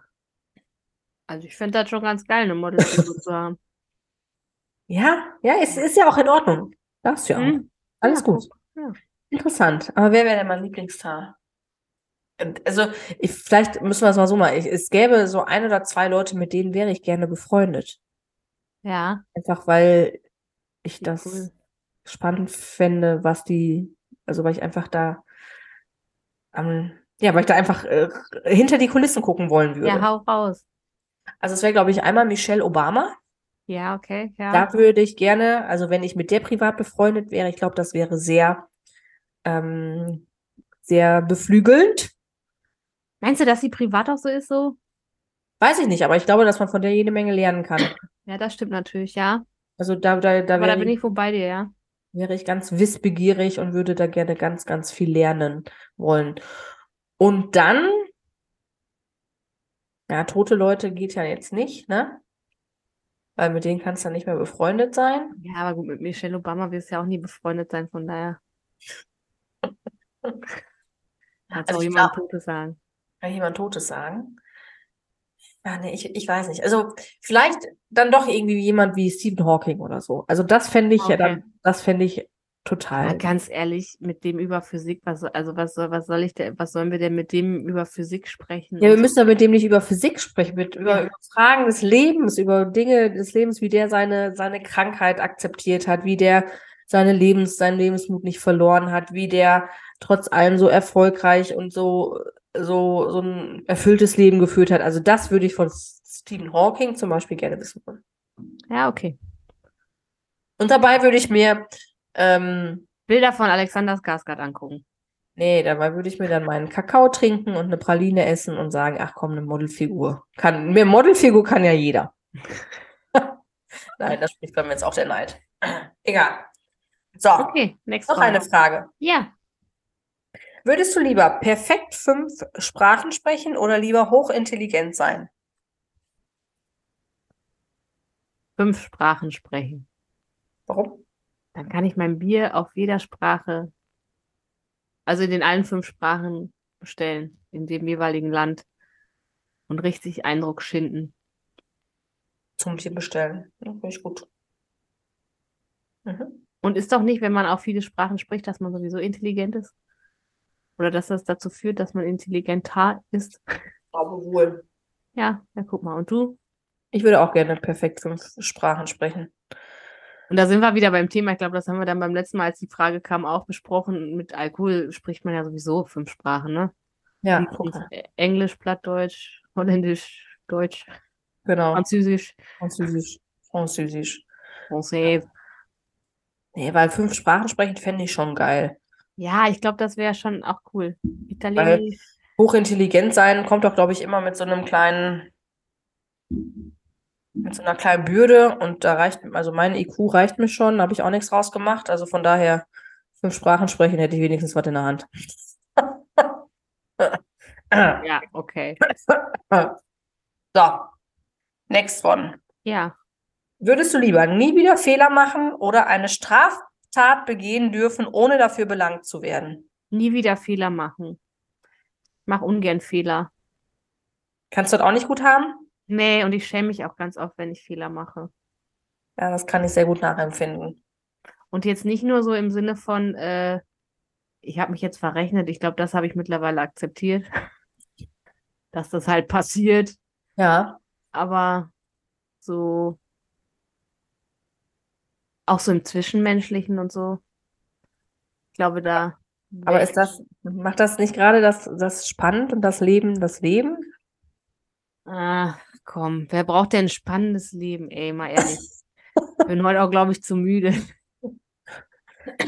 Also ich finde das schon ganz geil, eine Modelfigur zu haben. Ja, ja, es ist ja auch in Ordnung. Darfst du ja auch. Hm? Alles Ja, gut. ja. Interessant. Aber wer wäre denn mein Lieblingsstar? Ähm, Also, ich, vielleicht müssen wir es mal so machen. Ich, es gäbe so ein oder zwei Leute, mit denen wäre ich gerne befreundet. Ja, Einfach weil ich das cool. spannend fände, was die, also weil ich einfach da, ähm, ja, weil ich da einfach äh, hinter die Kulissen gucken wollen Ja, würde. hau raus. Also es wäre, glaube ich, einmal Michelle Obama. Ja, okay, ja. Da würde ich gerne, also wenn ich mit der privat befreundet wäre, ich glaube, das wäre sehr, ähm, sehr beflügelnd. Meinst du, dass sie privat auch so ist, so? Weiß ich nicht, aber ich glaube, dass man von der jede Menge lernen kann. Ja, das stimmt natürlich, ja. Also da, da, da Aber da bin ich, ich wohl bei dir, ja. wäre ich ganz wissbegierig und würde da gerne ganz, ganz viel lernen wollen. Und dann, ja, tote Leute geht ja jetzt nicht, ne? Weil mit denen kannst du dann nicht mehr befreundet sein. Ja, aber gut, mit Michelle Obama wirst du ja auch nie befreundet sein, von daher. Kannst Also auch jemand glaub- Totes sagen. Kann jemand Totes sagen? Ja, nee, ich, ich weiß nicht. Also vielleicht dann doch irgendwie jemand wie Stephen Hawking oder so. Also das fände ich ja Okay. dann, das fände ich total. ganz ehrlich, mit dem über Physik, was, also was soll, was soll ich denn, was sollen wir denn mit dem über Physik sprechen? Ja, wir müssen ja mit dem nicht über Physik sprechen, mit, über, Ja. über Fragen des Lebens, über Dinge des Lebens, wie der seine, seine Krankheit akzeptiert hat, wie der seine Lebens, seinen Lebensmut nicht verloren hat, wie der trotz allem so erfolgreich und so, so, so ein erfülltes Leben geführt hat. Also das würde ich von Stephen Hawking zum Beispiel gerne wissen wollen. Ja, okay. Und dabei würde ich mir, ähm, Bilder von Alexander Skarsgård angucken. nee, dabei würde ich mir dann meinen Kakao trinken und eine Praline essen und sagen, ach komm, eine Modelfigur. Kann, mehr Modelfigur kann ja jeder. Nein, das spricht bei mir jetzt auch der Neid. Egal. So, Okay, noch one. eine Frage. Ja, Würdest du lieber perfekt fünf Sprachen sprechen oder lieber hochintelligent sein? fünf Sprachen sprechen. Warum? Dann kann ich mein Bier auf jeder Sprache, also in den allen fünf Sprachen bestellen, in dem jeweiligen Land und richtig Eindruck schinden. Zum Bier bestellen. Ja, Finde ich gut. Mhm. Und ist doch nicht, wenn man auch viele Sprachen spricht, dass man sowieso intelligent ist? Oder dass das dazu führt, dass man intelligenter ist? Aber wohl. Ja, ja, guck mal. Und du? Ich würde auch gerne perfekt fünf Sprachen sprechen. Und da sind wir wieder beim Thema. Ich glaube, das haben wir dann beim letzten Mal, als die Frage kam, auch besprochen. Mit Alkohol spricht man ja sowieso fünf Sprachen, ne? Ja, mal. Englisch, Plattdeutsch, Holländisch, Deutsch, Genau. Französisch, Französisch. Französisch. Français. Nee, weil fünf Sprachen sprechen fände ich schon geil. Ja, ich glaube, das wäre schon auch cool. Italienisch. Hochintelligent sein kommt doch, glaube ich, immer mit so einem kleinen, mit so einer kleinen Bürde und da reicht, also mein IQ reicht mir schon, da habe ich auch nichts rausgemacht. Also von daher, fünf Sprachen sprechen hätte ich wenigstens was in der Hand. Ja, okay. So, next one. Ja, Würdest du lieber nie wieder Fehler machen oder eine Straftat begehen dürfen, ohne dafür belangt zu werden? nie wieder Fehler machen. Ich mache ungern Fehler. Kannst du das auch nicht gut haben? Nee, und ich schäme mich auch ganz oft, wenn ich Fehler mache. Ja, das kann ich sehr gut nachempfinden. Und jetzt nicht nur so im Sinne von, äh, ich habe mich jetzt verrechnet. Ich glaube, das habe ich mittlerweile akzeptiert, dass das halt passiert. Ja, Aber so auch so im Zwischenmenschlichen und so. Ich glaube, da. aber ist das, macht das nicht gerade das, das spannend und das Leben das Leben? Ah, komm, wer braucht denn ein spannendes Leben, ey, mal ehrlich. Bin heute auch, glaube ich, zu müde.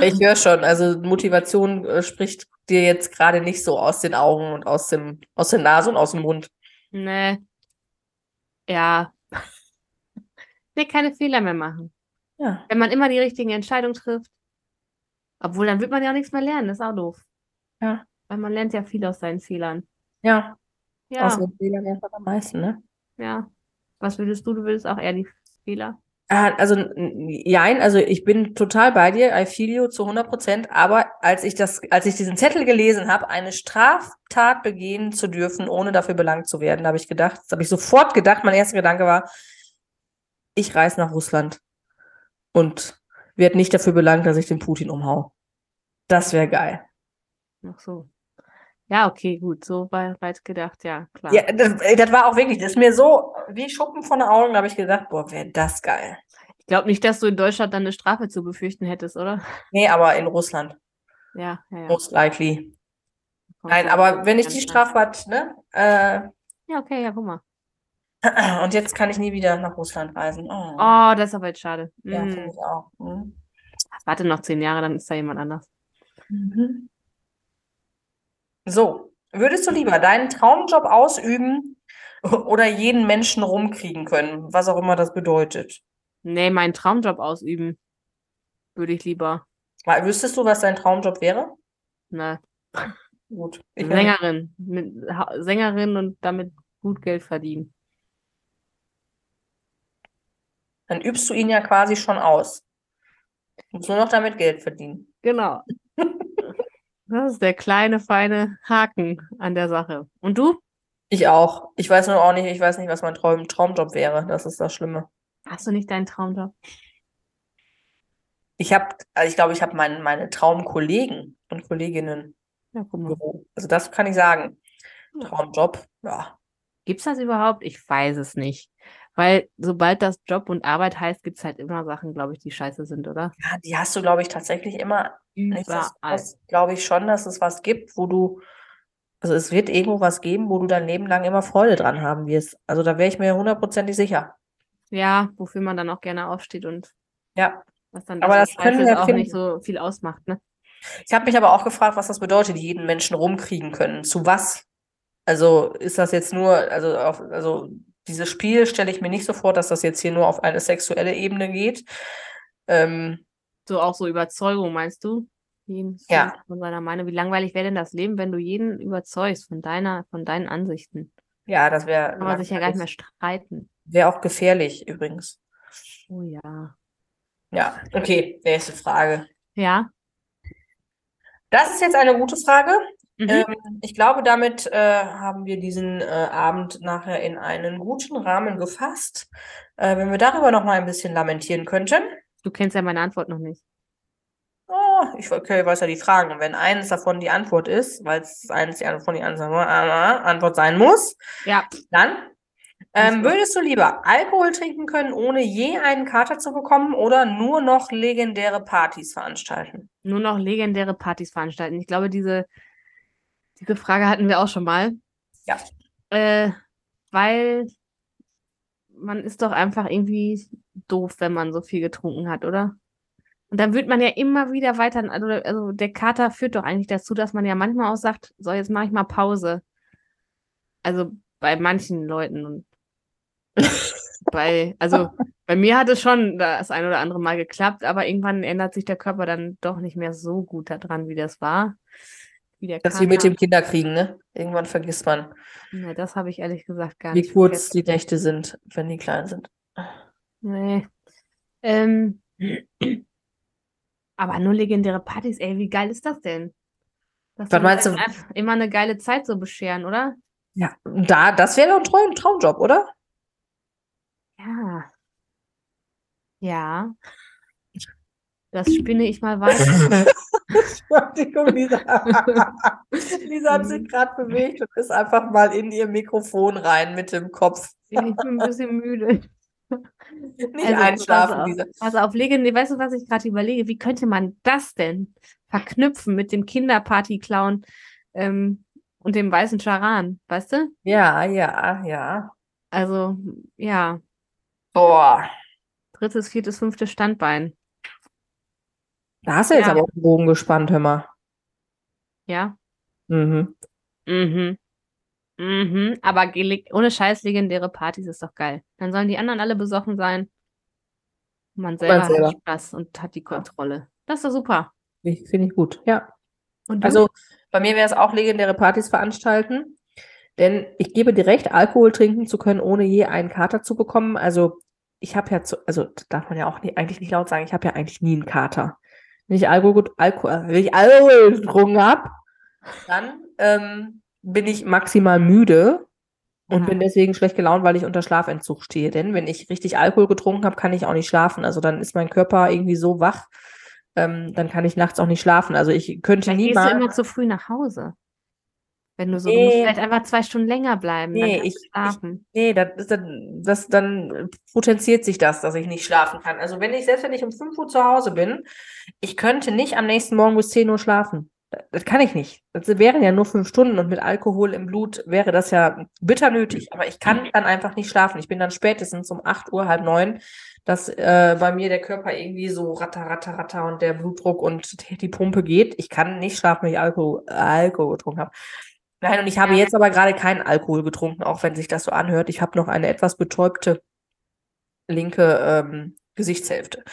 Ich höre schon, also Motivation äh, spricht dir jetzt gerade nicht so aus den Augen und aus dem, aus der Nase und aus dem Mund. Nee. Ja. Nee, keine Fehler mehr machen. Ja, Wenn man immer die richtigen Entscheidungen trifft. Obwohl, dann wird man ja auch nichts mehr lernen. Das ist auch doof. Ja. Weil man lernt ja viel aus seinen Fehlern. ja, Ja, aus den Fehlern lernt man am meisten, ne? ja. Was würdest du? Du würdest auch eher die Fehler? Äh, Also, n- jein, also ich bin total bei dir, I feel you zu 100 Prozent, aber als ich das, als ich diesen Zettel gelesen habe, eine Straftat begehen zu dürfen, ohne dafür belangt zu werden, habe ich gedacht, habe ich sofort gedacht, mein erster Gedanke war, ich reise nach Russland und werde nicht dafür belangt, dass ich den Putin umhau. Das wäre geil. Ach so. Ja, okay, gut. So wei- weit gedacht, ja, klar. Ja, das, ey, das war auch wirklich, das ist mir so wie Schuppen von den Augen, da habe ich gedacht, boah, wäre das geil. Ich glaube nicht, dass du in Deutschland dann eine Strafe zu befürchten hättest, oder? Nee, aber in Russland, Ja, ja, ja. most likely. Nein, aber wenn ich die. Straftat, ne? Äh, Ja, okay, ja, guck mal. und jetzt kann ich nie wieder nach Russland reisen. Oh, Oh, das ist aber jetzt schade. ja, Mm. finde ich auch. Mhm. Warte noch zehn Jahre, dann ist da jemand anders. Mhm. So, würdest du lieber deinen Traumjob ausüben oder jeden Menschen rumkriegen können, was auch immer das bedeutet? Nee, meinen Traumjob ausüben. Würde ich lieber. Mal, Wüsstest du, was dein Traumjob wäre? Ne, Gut. Ich Sängerin. Mit, ha Sängerin und damit gut Geld verdienen. Dann übst du ihn ja quasi schon aus. Du musst nur noch damit Geld verdienen. Genau. Das ist der kleine, feine Haken an der Sache. Und du? Ich auch. Ich weiß nur auch nicht, ich weiß nicht, was mein Traum Traumjob wäre. Das ist das Schlimme. Hast du nicht deinen Traumjob? Ich habe, also ich glaube, ich habe mein, meine Traumkollegen und Kolleginnen Ja, im. Büro. Also das kann ich sagen. Ja. Traumjob, ja. Gibt's das überhaupt? Ich weiß es nicht. Weil sobald das Job und Arbeit heißt, gibt's halt immer Sachen, glaube ich, die scheiße sind, oder? Ja, die hast du, glaube ich, tatsächlich immer. Überall. Glaube ich schon, dass es was gibt, wo du, also es wird irgendwo was geben, wo du dein Leben lang immer Freude dran haben wirst. Also da wäre ich mir hundertprozentig sicher. Ja, wofür man dann auch gerne aufsteht und Ja. was dann Aber das das können wir auch finden. nicht so viel ausmacht, ne? Ich habe mich aber auch gefragt, was das bedeutet, jeden Menschen rumkriegen können. Zu was? Also ist das jetzt nur, also auf, also dieses Spiel stelle ich mir nicht so vor, dass das jetzt hier nur auf eine sexuelle Ebene geht. Ähm, So auch so Überzeugung, meinst du? Jeden Ja. von seiner Meinung. Wie langweilig wäre denn das Leben, wenn du jeden überzeugst von deiner, von deinen Ansichten? ja, das wäre Kann man sich ja gar nicht mehr streiten. wäre auch gefährlich übrigens. Oh ja. Ja, okay, nächste Frage. Ja. Das ist jetzt eine gute Frage. Mhm. Ähm, ich glaube, damit äh, haben wir diesen äh, Abend nachher in einen guten Rahmen gefasst. Äh, wenn wir darüber noch mal ein bisschen lamentieren könnten. Du kennst ja meine Antwort noch nicht. Oh, ich okay, weiß ja die Fragen. Und wenn eines davon die Antwort ist, weil es eines die Antwort von die Antwort, sein muss, Ja. dann ähm, würdest du lieber Alkohol trinken können, ohne je einen Kater zu bekommen, oder nur noch legendäre Partys veranstalten? Nur noch legendäre Partys veranstalten. Ich glaube, diese, diese Frage hatten wir auch schon mal. Ja. Äh, weil man ist doch einfach irgendwie doof, wenn man so viel getrunken hat, oder? Und dann wird man ja immer wieder weiter, also, also der Kater führt doch eigentlich dazu, dass man ja manchmal auch sagt, so, jetzt mache ich mal Pause. Also bei manchen Leuten und bei, also bei mir hat es schon das ein oder andere Mal geklappt, aber irgendwann ändert sich der Körper dann doch nicht mehr so gut daran, wie das war. Wie der Das ist wie mit dem Kinderkriegen, ne? Irgendwann vergisst man, Ja, das habe ich ehrlich gesagt gar wie nicht kurz vergessen. die Nächte sind, wenn die klein sind. Nee. Ähm, aber nur legendäre Partys, ey, wie geil ist das denn? Das Was meinst du? Immer eine geile Zeit so bescheren, oder? Ja, da, das wäre doch ein Traum, Traumjob, oder? Ja. Ja. Das spinne ich mal weiter. Entschuldigung, Lisa. Lisa hat sich gerade bewegt und ist einfach mal in ihr Mikrofon rein mit dem Kopf. Ich bin ein bisschen müde. Nicht Also, einschlafen, pass auf. Lisa. Also auf legendär, weißt du, was ich gerade überlege? Wie könnte man das denn verknüpfen mit dem Kinderparty-Clown ähm, und dem weißen Charan, weißt du? Ja, ja, ja. Also, ja, Boah. drittes, viertes, fünftes Standbein. Da hast du jetzt Ja. aber auch den Bogen gespannt, hör mal. Ja. Mhm. Mhm. Mhm. Aber ohne Scheiß legendäre Partys ist doch geil. Dann sollen die anderen alle besoffen sein. Man selber selber. hat Spaß und hat die Kontrolle. Das ist doch super. Finde ich gut, ja. Also bei mir wäre es auch legendäre Partys veranstalten, denn ich gebe dir recht, Alkohol trinken zu können, ohne je einen Kater zu bekommen. Also ich habe ja, zu, also darf man ja auch nie, eigentlich nicht laut sagen, ich habe ja eigentlich nie einen Kater. Wenn ich Alkohol, Alkohol, wenn ich Alkohol getrunken habe, dann ähm, bin ich maximal müde und Aha. bin deswegen schlecht gelaunt, weil ich unter Schlafentzug stehe. Denn wenn ich richtig Alkohol getrunken habe, kann ich auch nicht schlafen. Also dann ist mein Körper irgendwie so wach, ähm, dann kann ich nachts auch nicht schlafen. Also ich könnte Vielleicht gehst du niemals. immer zu früh nach Hause. Wenn du so, du musst Nee. vielleicht einfach zwei Stunden länger bleiben, Nee, ich- schlafen. Nee, das, dann, das, dann potenziert sich das, dass ich nicht schlafen kann. Also wenn ich, selbst wenn ich um 5 Uhr zu Hause bin, ich könnte nicht am nächsten Morgen bis 10 Uhr schlafen. Das, das kann ich nicht. Das wären ja nur fünf Stunden und mit Alkohol im Blut wäre das ja bitter nötig. Aber ich kann dann einfach nicht schlafen. Ich bin dann spätestens um 8 Uhr, halb neun, dass äh, bei mir der Körper irgendwie so ratter, ratter, ratter und der Blutdruck und die, die Pumpe geht. Ich kann nicht schlafen, wenn ich Alkohol, Alkohol getrunken habe. Nein, und ich habe Ja. jetzt aber gerade keinen Alkohol getrunken, auch wenn sich das so anhört. Ich habe noch eine etwas betäubte linke ähm, Gesichtshälfte.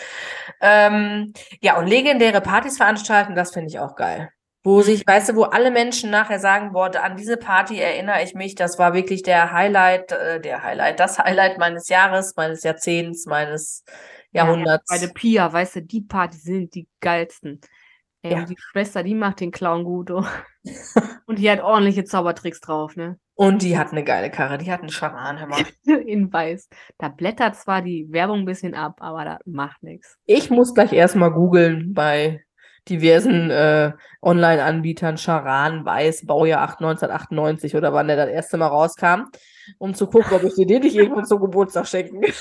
Ähm, ja, und legendäre Partys veranstalten, das finde ich auch geil. Wo sich, weißt du, wo alle Menschen nachher sagen, boah, an diese Party erinnere ich mich, das war wirklich der Highlight, äh, der Highlight, das Highlight meines Jahres, meines Jahrzehnts, meines Jahrhunderts. Bei der Pia, weißt du, die Partys sind die geilsten. Ey, Ja. und die Schwester, die macht den Clown gut. Oh. und die hat ordentliche Zaubertricks drauf, ne? Und die hat eine geile Karre, die hat einen Scharan, hör mal. In weiß. Da blättert zwar die Werbung ein bisschen ab, aber das macht nichts. Ich muss gleich erstmal googeln bei diversen äh, Online-Anbietern, Charan, Weiß, Baujahr 8, 1998 oder wann der das erste Mal rauskam, um zu gucken, ob ich dir den nicht irgendwann zum Geburtstag schenken kann.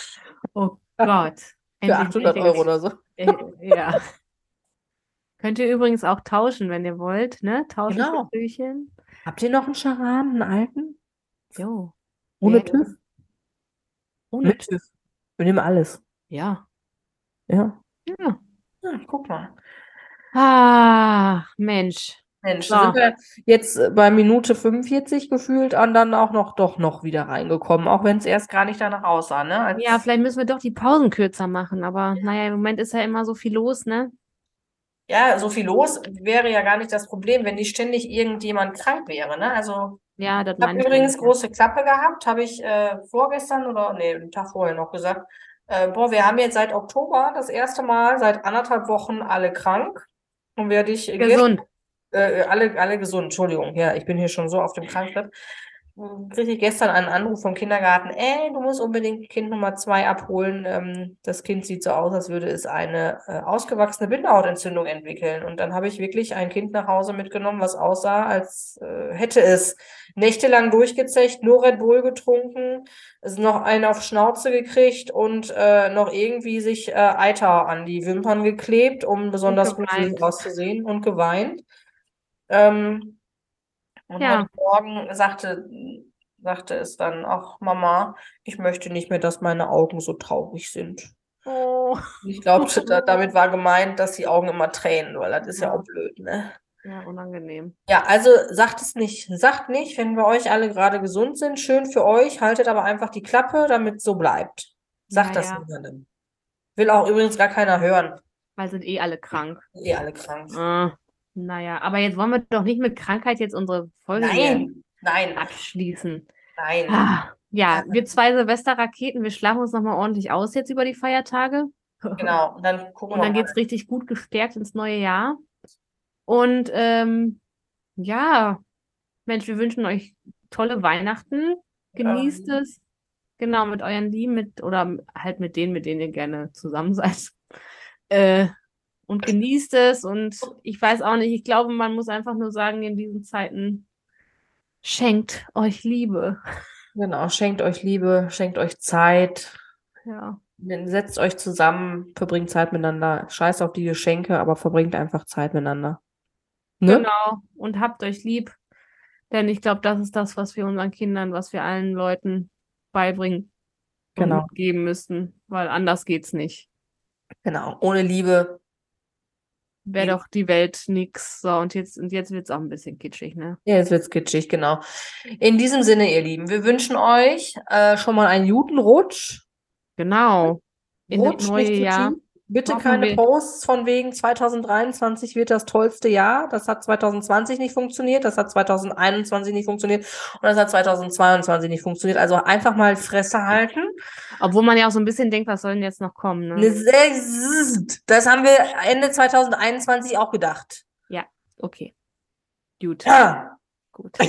Oh Gott. Für 800 Euro oder so. Äh, ja. Könnt ihr übrigens auch tauschen, wenn ihr wollt, ne? Tauschen Genau. für Küchen. Habt ihr noch einen Charan, einen alten? Jo. Ohne Ja, TÜV? Ohne Mit TÜV. Wir nehmen alles. Ja. Ja. Ja. Ja, guck mal. Ah, Mensch. Mensch, So. sind wir jetzt äh, bei Minute 45 gefühlt und dann auch noch doch noch wieder reingekommen, auch wenn es erst gar nicht danach aussah, ne? Als, Ja, vielleicht müssen wir doch die Pausen kürzer machen, aber naja, im Moment ist ja immer so viel los, ne? Ja, so viel los wäre ja gar nicht das Problem, wenn nicht ständig irgendjemand krank wäre, ne? Also Ja, das Ich habe ich übrigens große Klappe gehabt, habe ich äh, vorgestern oder nee, einen Tag vorher noch gesagt. Äh, boah, wir haben jetzt seit Oktober das erste Mal seit anderthalb Wochen alle krank. Und werde ich ja. Gesund. äh, alle, alle gesund, Entschuldigung, ja, ich bin hier schon so auf dem Krankbett. Kriege ich gestern einen Anruf vom Kindergarten, ey, du musst unbedingt Kind Nummer zwei abholen. Ähm, das Kind sieht so aus, als würde es eine äh, ausgewachsene Bindehautentzündung entwickeln. Und dann habe ich wirklich ein Kind nach Hause mitgenommen, was aussah, als äh, hätte es nächtelang durchgezecht, nur Red Bull getrunken, es noch einen auf Schnauze gekriegt und äh, noch irgendwie sich Eiter an die Wimpern geklebt, um besonders gruselig auszusehen und geweint. Ähm, und Ja. heute Morgen sagte, sagte es dann, ach Mama, ich möchte nicht mehr, dass meine Augen so traurig sind. Oh. Ich glaube, da, damit war gemeint, dass die Augen immer tränen, weil das ist ja Ja. auch blöd, ne? Ja, unangenehm. Ja, also sagt es nicht. Sagt nicht, wenn wir euch alle gerade gesund sind. Schön für euch. Haltet aber einfach die Klappe, damit es so bleibt. Sagt Ja, das niemandem. Will auch übrigens gar keiner hören. Weil sind eh alle krank. Eh alle krank. Ah, naja, aber jetzt wollen wir doch nicht mit Krankheit jetzt unsere Folge Nein, nein, abschließen. nein. Ah, ja, wir zwei Silvesterraketen, wir schlafen uns nochmal ordentlich aus jetzt über die Feiertage. Genau. Und dann gucken Und dann wir geht's richtig gut gestärkt ins neue Jahr. Und ähm, ja, Mensch, wir wünschen euch tolle Weihnachten. Genießt Ähm. es. Genau, mit euren Lieben, mit, oder halt mit denen, mit denen ihr gerne zusammen seid. Äh, und genießt es. Und ich weiß auch nicht, ich glaube, man muss einfach nur sagen, in diesen Zeiten, schenkt euch Liebe. Genau. Schenkt euch Liebe, schenkt euch Zeit. Ja. Setzt euch zusammen, verbringt Zeit miteinander. Scheiß auf die Geschenke, aber verbringt einfach Zeit miteinander. Ne? Genau. Und habt euch lieb. Denn ich glaube, das ist das, was wir unseren Kindern, was wir allen Leuten beibringen und Genau. mitgeben müssen. Weil anders geht's nicht. Genau. Ohne Liebe. Wäre doch die Welt nix. So, und jetzt, und jetzt wird's auch ein bisschen kitschig, ne? Ja, jetzt wird's kitschig, genau. In diesem Sinne, ihr Lieben, wir wünschen euch äh, schon mal einen guten Rutsch. Genau. In das Rutsch, neue nicht Jahr. Tutti. Bitte Hoffen keine wir. Posts von wegen 2023 wird das tollste Jahr. Das hat 2020 nicht funktioniert, das hat 2021 nicht funktioniert und das hat 2022 nicht funktioniert. Also einfach mal Fresse halten. Obwohl man ja auch so ein bisschen denkt, was soll denn jetzt noch kommen, ne? Ne, Das haben wir Ende 2021 auch gedacht. Okay. Gut, Ja. gut.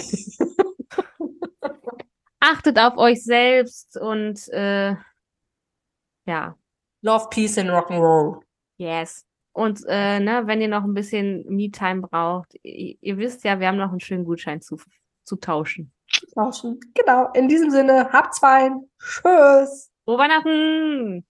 Achtet auf euch selbst und äh, ja, Love, Peace and Rock'n'Roll. yes. Und äh, ne, wenn ihr noch ein bisschen Me-Time braucht, ihr, ihr wisst ja, wir haben noch einen schönen Gutschein zu, zu tauschen. Genau. In diesem Sinne, habt's fein. Tschüss. Frohe Weihnachten!